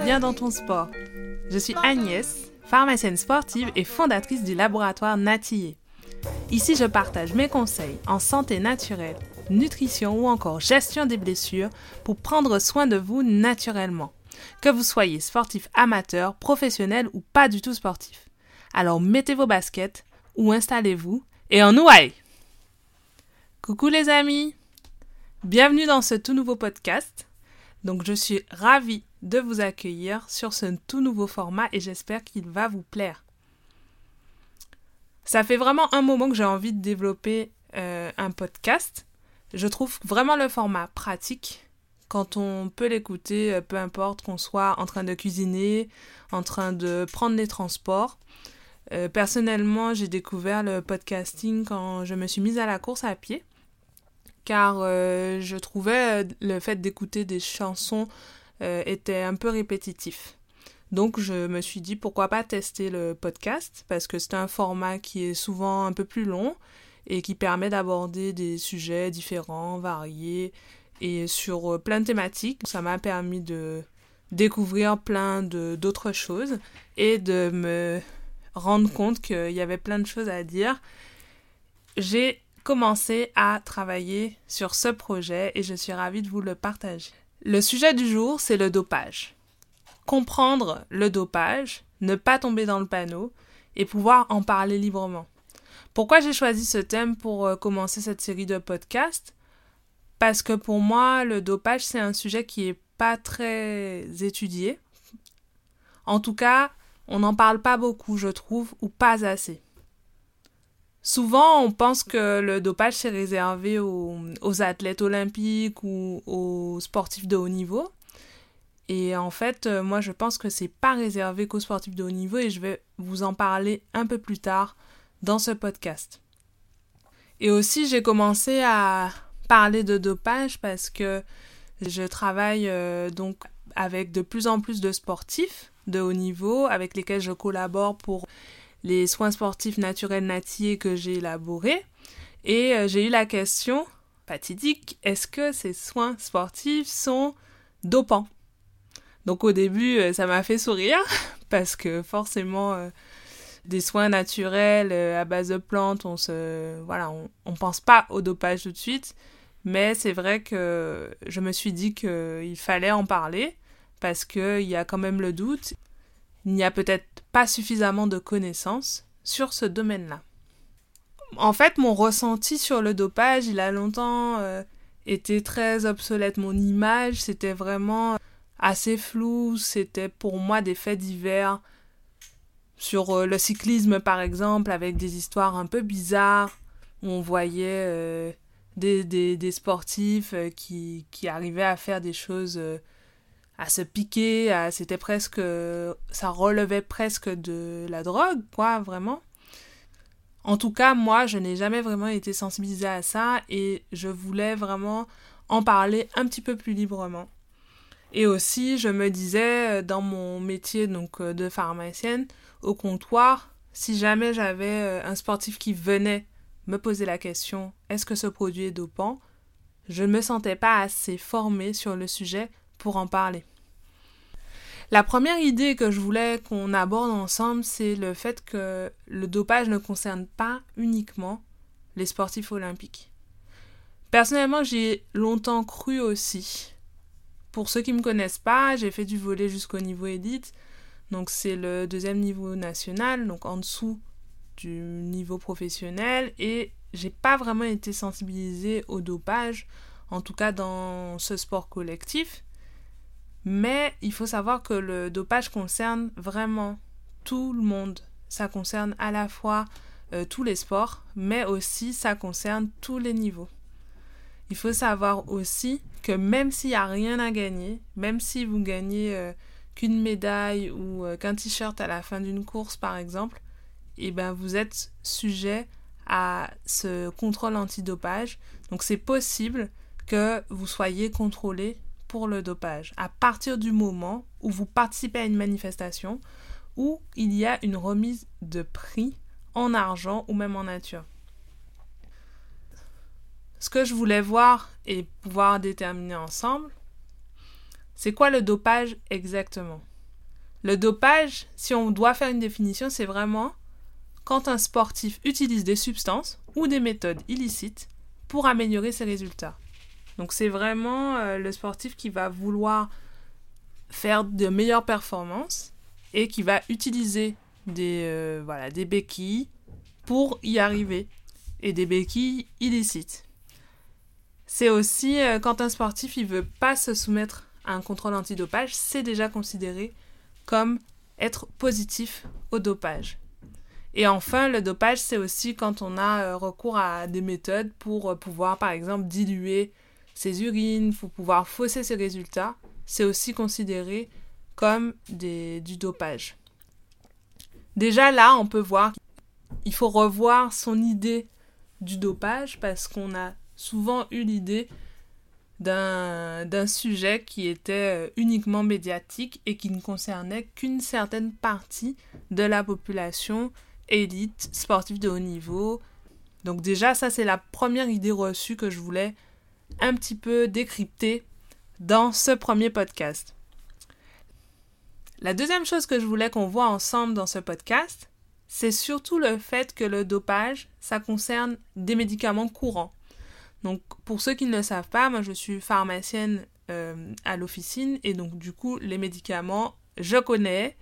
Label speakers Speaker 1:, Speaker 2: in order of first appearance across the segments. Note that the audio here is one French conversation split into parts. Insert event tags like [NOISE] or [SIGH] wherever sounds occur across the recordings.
Speaker 1: bien dans ton sport. Je suis Agnès, pharmacienne sportive et fondatrice du laboratoire Natillé. Ici, je partage mes conseils en santé naturelle, nutrition ou encore gestion des blessures pour prendre soin de vous naturellement. Que vous soyez sportif amateur, professionnel ou pas du tout sportif. Alors mettez vos baskets ou installez-vous et en nous Coucou les amis Bienvenue dans ce tout nouveau podcast. Donc je suis ravie de vous accueillir sur ce tout nouveau format et j'espère qu'il va vous plaire. Ça fait vraiment un moment que j'ai envie de développer euh, un podcast. Je trouve vraiment le format pratique quand on peut l'écouter, euh, peu importe qu'on soit en train de cuisiner, en train de prendre les transports. Euh, personnellement, j'ai découvert le podcasting quand je me suis mise à la course à pied car euh, je trouvais euh, le fait d'écouter des chansons euh, était un peu répétitif. Donc je me suis dit pourquoi pas tester le podcast? Parce que c'est un format qui est souvent un peu plus long et qui permet d'aborder des sujets différents, variés et sur plein de thématiques. Ça m'a permis de découvrir plein d'autres choses et de me rendre compte qu'il y avait plein de choses à dire. J'ai commencé à travailler sur ce projet et je suis ravie de vous le partager. Le sujet du jour, c'est le dopage. Comprendre le dopage, ne pas tomber dans le panneau et pouvoir en parler librement. Pourquoi j'ai choisi ce thème pour euh, commencer cette série de podcasts? Parce que pour moi, le dopage, c'est un sujet qui est pas très étudié. En tout cas, on n'en parle pas beaucoup, je trouve, ou pas assez. Souvent, on pense que le dopage, c'est réservé aux, athlètes olympiques ou aux sportifs de haut niveau. Et en fait, euh, moi, je pense que c'est pas réservé qu'aux sportifs de haut niveau et je vais vous en parler un peu plus tard dans ce podcast. Et aussi, j'ai commencé à parler de dopage parce que je travaille euh, donc avec de plus en plus de sportifs de haut niveau avec lesquels je collabore pour les soins sportifs naturels natiers que j'ai élaborés. Et euh, j'ai eu la question fatidique, est-ce que ces soins sportifs sont dopants? Donc au début, euh, ça m'a fait sourire [LAUGHS] parce que forcément, euh, des soins naturels à base de plantes, on se, voilà, on, pense pas au dopage tout de suite. Mais c'est vrai que je me suis dit qu'il fallait en parler parce qu'il y a quand même le doute. Il n'y a peut-être pas suffisamment de connaissances sur ce domaine-là. En fait, mon ressenti sur le dopage, il a longtemps euh, été très obsolète. Mon image, c'était vraiment assez flou. C'était pour moi des faits divers sur euh, le cyclisme, par exemple, avec des histoires un peu bizarres, où on voyait euh, des, des, des, sportifs qui, qui arrivaient à faire des choses à se piquer, c'était presque, ça relevait presque de la drogue, quoi, vraiment. En tout cas, moi, je n'ai jamais vraiment été sensibilisée à ça et je voulais vraiment en parler un petit peu plus librement. Et aussi, je me disais, dans mon métier donc euh, de pharmacienne, au comptoir, si jamais j'avais euh, un sportif qui venait me poser la question est-ce que ce produit est dopant je ne me sentais pas assez formée sur le sujet pour en parler. La première idée que je voulais qu'on aborde ensemble, c'est le fait que le dopage ne concerne pas uniquement les sportifs olympiques. Personnellement, j'ai longtemps cru aussi. Pour ceux qui ne me connaissent pas, j'ai fait du volet jusqu'au niveau élite. Donc c'est le deuxième niveau national, donc en dessous du niveau professionnel. Et j'ai pas vraiment été sensibilisée au dopage, en tout cas dans ce sport collectif. Mais il faut savoir que le dopage concerne vraiment tout le monde. Ça concerne à la fois euh, tous les sports, mais aussi ça concerne tous les niveaux. Il faut savoir aussi que même s'il n'y a rien à gagner, même si vous gagnez euh, qu'une médaille ou euh, qu'un t-shirt à la fin d'une course par exemple, eh ben vous êtes sujet à ce contrôle antidopage. Donc c'est possible que vous soyez contrôlé pour le dopage à partir du moment où vous participez à une manifestation où il y a une remise de prix en argent ou même en nature. Ce que je voulais voir et pouvoir déterminer ensemble, C'est quoi le dopage exactement? Le dopage, si on doit faire une définition, c'est vraiment quand un sportif utilise des substances ou des méthodes illicites pour améliorer ses résultats. Donc c'est vraiment euh, le sportif qui va vouloir faire de meilleures performances et qui va utiliser des, euh, voilà, des béquilles pour y arriver et des béquilles illicites. C'est aussi euh, quand un sportif il veut pas se soumettre à un contrôle antidopage, c'est déjà considéré comme être positif au dopage. Et enfin, le dopage, c'est aussi quand on a recours à des méthodes pour pouvoir, par exemple, diluer ses urines, pour pouvoir fausser ses résultats. C'est aussi considéré comme des, du dopage. Déjà là, on peut voir qu'il faut revoir son idée du dopage parce qu'on a souvent eu l'idée d'un sujet qui était euh, uniquement médiatique et qui ne concernait qu'une certaine partie de la population élite sportive de haut niveau. Donc déjà, ça c'est la première idée reçue que je voulais un petit peu décrypter dans ce premier podcast. La deuxième chose que je voulais qu'on voit ensemble dans ce podcast, c'est surtout le fait que le dopage, ça concerne des médicaments courants. Donc, pour ceux qui ne le savent pas, moi je suis pharmacienne euh, à l'officine et donc du coup, les médicaments, je connais,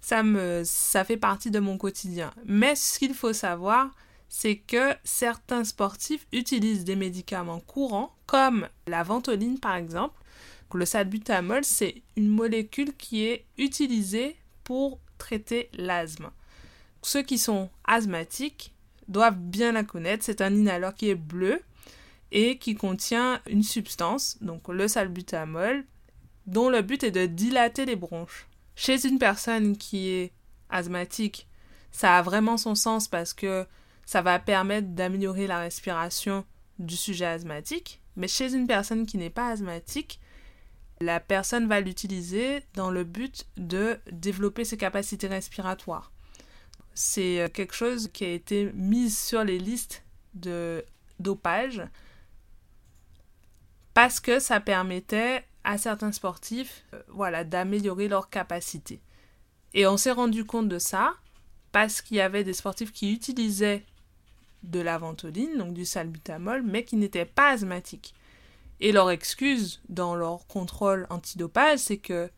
Speaker 1: ça, me, ça fait partie de mon quotidien. Mais ce qu'il faut savoir, c'est que certains sportifs utilisent des médicaments courants, comme la ventoline par exemple, le salbutamol, c'est une molécule qui est utilisée pour traiter l'asthme. Ceux qui sont asthmatiques doivent bien la connaître. C'est un inhaleur qui est bleu et qui contient une substance, donc le salbutamol, dont le but est de dilater les bronches. Chez une personne qui est asthmatique, ça a vraiment son sens parce que ça va permettre d'améliorer la respiration du sujet asthmatique. Mais chez une personne qui n'est pas asthmatique, la personne va l'utiliser dans le but de développer ses capacités respiratoires. C'est euh, quelque chose qui a été mis sur les listes de dopage parce que ça permettait à certains sportifs euh, voilà, d'améliorer leurs capacités. Et on s'est rendu compte de ça parce qu'il y avait des sportifs qui utilisaient de la ventoline, donc du salbutamol, mais qui n'étaient pas asthmatiques. Et leur excuse dans leur contrôle antidopage, c'est que,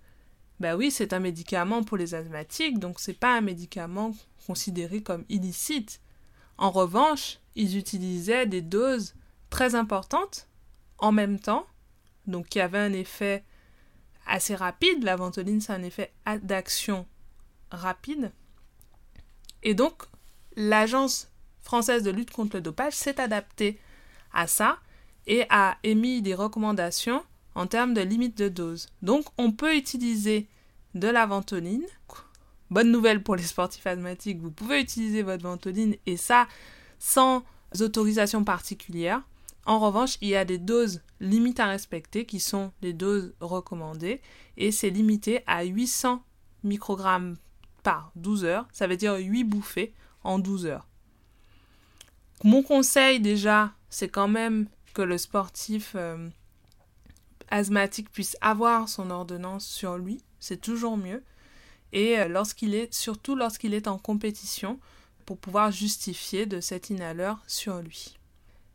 Speaker 1: bah oui, c'est un médicament pour les asthmatiques, donc c'est pas un médicament considéré comme illicite. En revanche, ils utilisaient des doses très importantes en même temps, donc qui avaient un effet assez rapide. La ventoline, c'est un effet d'action rapide. Et donc, l'Agence française de lutte contre le dopage s'est adaptée à ça et a émis des recommandations en termes de limite de dose. Donc on peut utiliser de la ventoline. Bonne nouvelle pour les sportifs asthmatiques, vous pouvez utiliser votre ventoline et ça sans autorisation particulière. En revanche, il y a des doses limites à respecter qui sont les doses recommandées et c'est limité à 800 microgrammes par 12 heures, ça veut dire 8 bouffées en 12 heures. Mon conseil déjà, c'est quand même que le sportif euh, asthmatique puisse avoir son ordonnance sur lui, c'est toujours mieux. Et euh, lorsqu'il est, surtout lorsqu'il est en compétition, pour pouvoir justifier de cet inhaleur sur lui.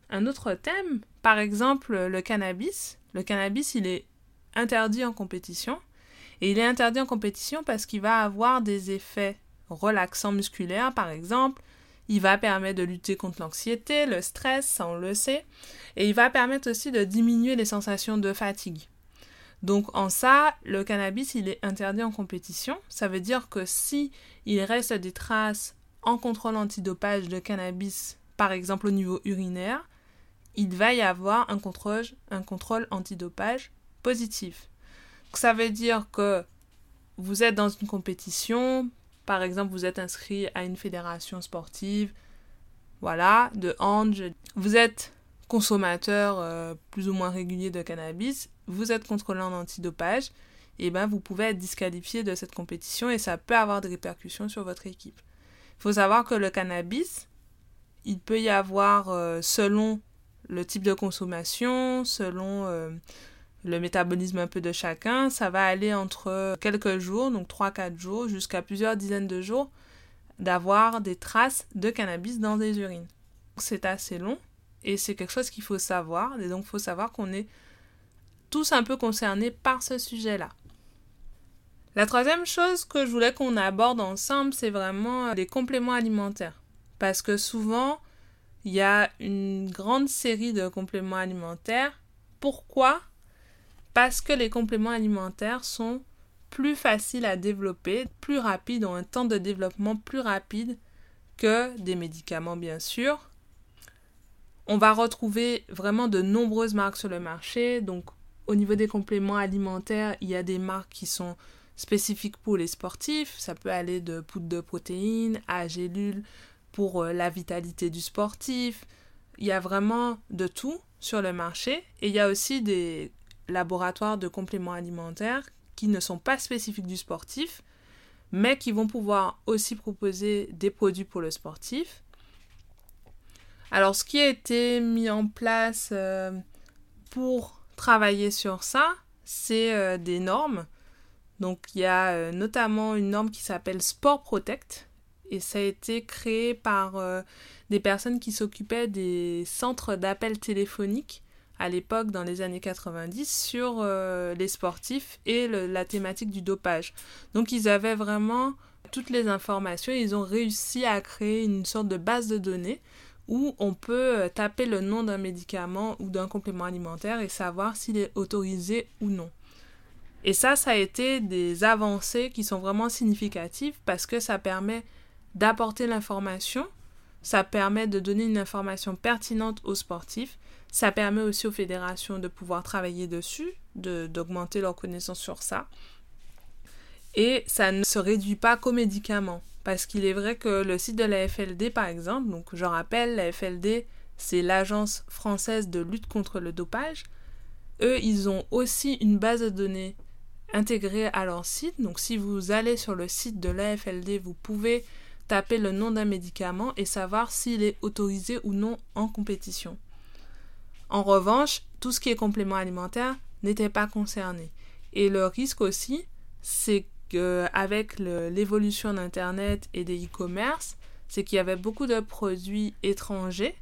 Speaker 1: Un autre thème, par exemple le cannabis. Le cannabis, il est interdit en compétition. Et il est interdit en compétition parce qu'il va avoir des effets relaxants musculaires, par exemple, il va permettre de lutter contre l'anxiété, le stress, ça on le sait. Et il va permettre aussi de diminuer les sensations de fatigue. Donc en ça, le cannabis, il est interdit en compétition. Ça veut dire que si il reste des traces en contrôle antidopage de cannabis, par exemple au niveau urinaire, il va y avoir un contrôle, un contrôle antidopage positif. ça veut dire que vous êtes dans une compétition, par exemple, vous êtes inscrit à une fédération sportive, voilà, de hand. Vous êtes consommateur euh, plus ou moins régulier de cannabis, vous êtes contrôlé en antidopage, et ben vous pouvez être disqualifié de cette compétition et ça peut avoir des répercussions sur votre équipe. Il faut savoir que le cannabis, il peut y avoir, euh, selon le type de consommation, selon euh, le métabolisme un peu de chacun, ça va aller entre quelques jours, donc 3-4 jours, jusqu'à plusieurs dizaines de jours, d'avoir des traces de cannabis dans des urines. C'est assez long et c'est quelque chose qu'il faut savoir. Et donc, il faut savoir qu'on est tous un peu concernés par ce sujet-là. La troisième chose que je voulais qu'on aborde ensemble, c'est vraiment les compléments alimentaires. Parce que souvent, il y a une grande série de compléments alimentaires. Pourquoi Parce que les compléments alimentaires sont plus faciles à développer, plus rapides, ont un temps de développement plus rapide que des médicaments, bien sûr. On va retrouver vraiment de nombreuses marques sur le marché. Donc, au niveau des compléments alimentaires, il y a des marques qui sont spécifiques pour les sportifs. Ça peut aller de poudre de protéines à gélules pour euh, la vitalité du sportif. Il y a vraiment de tout sur le marché. Et il y a aussi des laboratoires de compléments alimentaires qui ne sont pas spécifiques du sportif, mais qui vont pouvoir aussi proposer des produits pour le sportif. Alors, ce qui a été mis en place euh, pour travailler sur ça, c'est euh, des normes. Donc, il y a notamment une norme qui s'appelle Sport Protect, et ça a été créé par euh, des personnes qui s'occupaient des centres d'appels téléphoniques à l'époque dans les années 90 sur euh, les sportifs et la thématique du dopage. Donc ils avaient vraiment toutes les informations et ils ont réussi à créer une sorte de base de données où on peut euh, taper le nom d'un médicament ou d'un complément alimentaire et savoir s'il est autorisé ou non. Et ça, ça a été des avancées qui sont vraiment significatives parce que ça permet d'apporter l'information, ça permet de donner une information pertinente aux sportifs, ça permet aussi aux fédérations de pouvoir travailler dessus, d'augmenter leurs connaissances sur ça. Et ça ne se réduit pas qu'aux médicaments, parce qu'il est vrai que le site de la FLD, par exemple, donc je rappelle, la FLD, c'est l'Agence française de lutte contre le dopage, eux, ils ont aussi une base de données intégrée à leur site. Donc si vous allez sur le site de l'AFLD, vous pouvez taper le nom d'un médicament et savoir s'il est autorisé ou non en compétition. En revanche, tout ce qui est complément alimentaire n'était pas concerné. Et le risque aussi, c'est qu'avec l'évolution d'Internet et des e-commerce, c'est qu'il y avait beaucoup de produits étrangers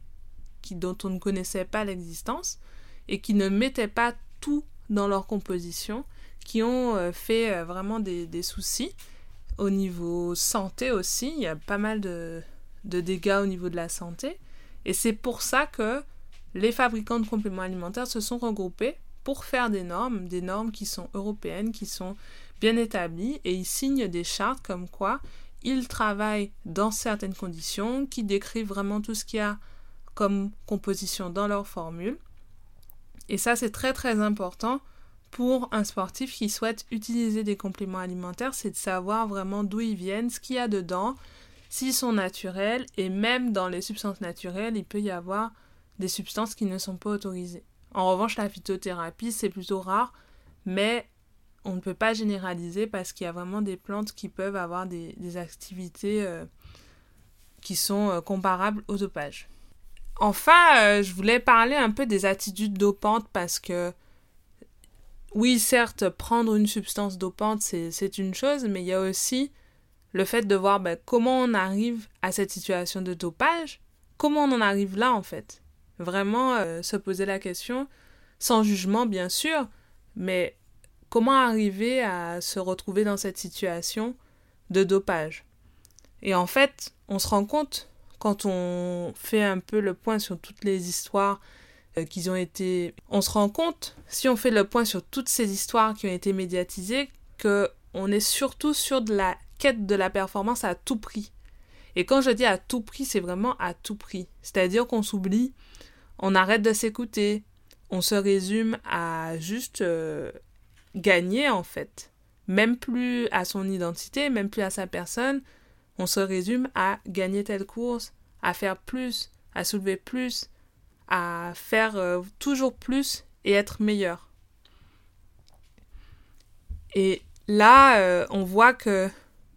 Speaker 1: qui, dont on ne connaissait pas l'existence et qui ne mettaient pas tout dans leur composition, qui ont euh, fait euh, vraiment des soucis au niveau santé aussi, il y a pas mal de, dégâts au niveau de la santé. Et c'est pour ça que les fabricants de compléments alimentaires se sont regroupés pour faire des normes, des normes qui sont européennes, qui sont bien établies, et ils signent des chartes comme quoi ils travaillent dans certaines conditions, qui décrivent vraiment tout ce qu'il y a comme composition dans leur formule. Et ça, c'est très très important pour un sportif qui souhaite utiliser des compléments alimentaires, c'est de savoir vraiment d'où ils viennent, ce qu'il y a dedans, s'ils sont naturels, et même dans les substances naturelles, il peut y avoir des substances qui ne sont pas autorisées. En revanche, la phytothérapie, c'est plutôt rare, mais on ne peut pas généraliser parce qu'il y a vraiment des plantes qui peuvent avoir des, activités euh, qui sont euh, comparables au dopage. Enfin, euh, je voulais parler un peu des attitudes dopantes parce que oui, certes, prendre une substance dopante, c'est une chose, mais il y a aussi le fait de voir ben, comment on arrive à cette situation de dopage, comment on en arrive là en fait. Vraiment euh, se poser la question, sans jugement bien sûr, mais comment arriver à se retrouver dans cette situation de dopage? Et en fait, on se rend compte quand on fait un peu le point sur toutes les histoires qu'ils ont été. On se rend compte, si on fait le point sur toutes ces histoires qui ont été médiatisées, que on est surtout sur de la quête de la performance à tout prix. Et quand je dis à tout prix, c'est vraiment à tout prix. C'est-à-dire qu'on s'oublie, on arrête de s'écouter, on se résume à juste euh, gagner en fait. Même plus à son identité, même plus à sa personne, on se résume à gagner telle course, à faire plus, à soulever plus, à faire euh, toujours plus et être meilleur. Et là, euh, on voit que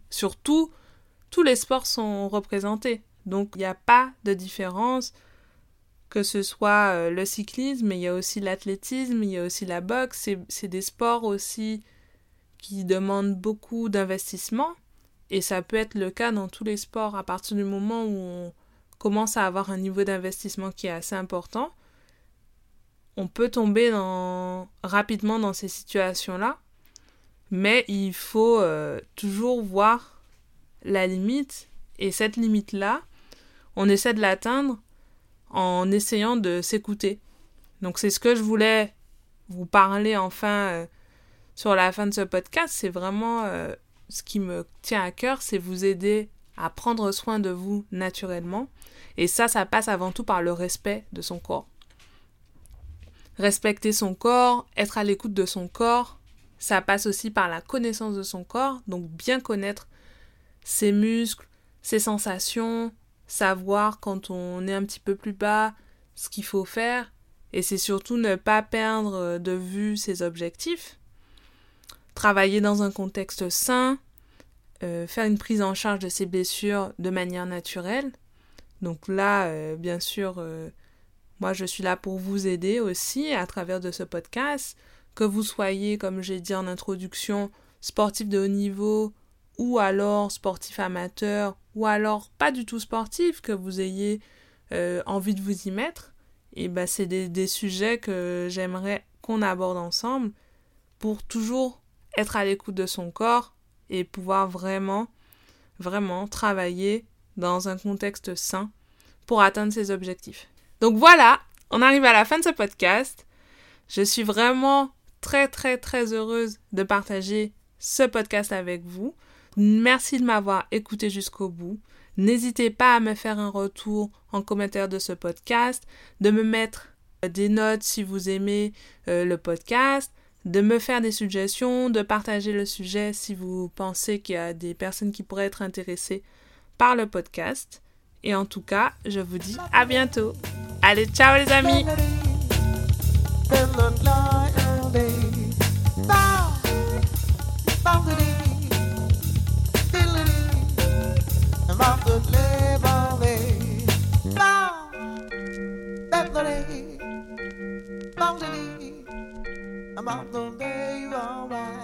Speaker 1: surtout, tous les sports sont représentés. Donc, il n'y a pas de différence que ce soit euh, le cyclisme, il y a aussi l'athlétisme, il y a aussi la boxe, c'est des sports aussi qui demandent beaucoup d'investissement, et ça peut être le cas dans tous les sports à partir du moment où on commence à avoir un niveau d'investissement qui est assez important. On peut tomber rapidement dans ces situations-là, mais il faut euh, toujours voir la limite, et cette limite-là, on essaie de l'atteindre en essayant de s'écouter. Donc c'est ce que je voulais vous parler enfin euh, sur la fin de ce podcast. C'est vraiment euh, ce qui me tient à cœur, c'est vous aider à prendre soin de vous naturellement. Et ça, ça passe avant tout par le respect de son corps. Respecter son corps, être à l'écoute de son corps, ça passe aussi par la connaissance de son corps, donc bien connaître ses muscles, ses sensations, savoir quand on est un petit peu plus bas ce qu'il faut faire et c'est surtout ne pas perdre de vue ses objectifs. Travailler dans un contexte sain, euh, faire une prise en charge de ses blessures de manière naturelle. Donc là, euh, bien sûr, euh, moi je suis là pour vous aider aussi à travers de ce podcast, que vous soyez, comme j'ai dit en introduction, sportif de haut niveau ou alors sportif amateur, ou alors pas du tout sportif, que vous ayez envie de vous y mettre, et ben c'est des sujets que j'aimerais qu'on aborde ensemble pour toujours être à l'écoute de son corps et pouvoir vraiment, vraiment travailler dans un contexte sain pour atteindre ses objectifs. Donc voilà, on arrive à la fin de ce podcast. Je suis vraiment très très très heureuse de partager ce podcast avec vous. Merci de m'avoir écouté jusqu'au bout. N'hésitez pas à me faire un retour en commentaire de ce podcast, de me mettre des notes si vous aimez euh, le podcast, de me faire des suggestions, de partager le sujet si vous pensez qu'il y a des personnes qui pourraient être intéressées par le podcast. Et en tout cas, je vous dis à bientôt. Allez, ciao les amis about the baby, alright.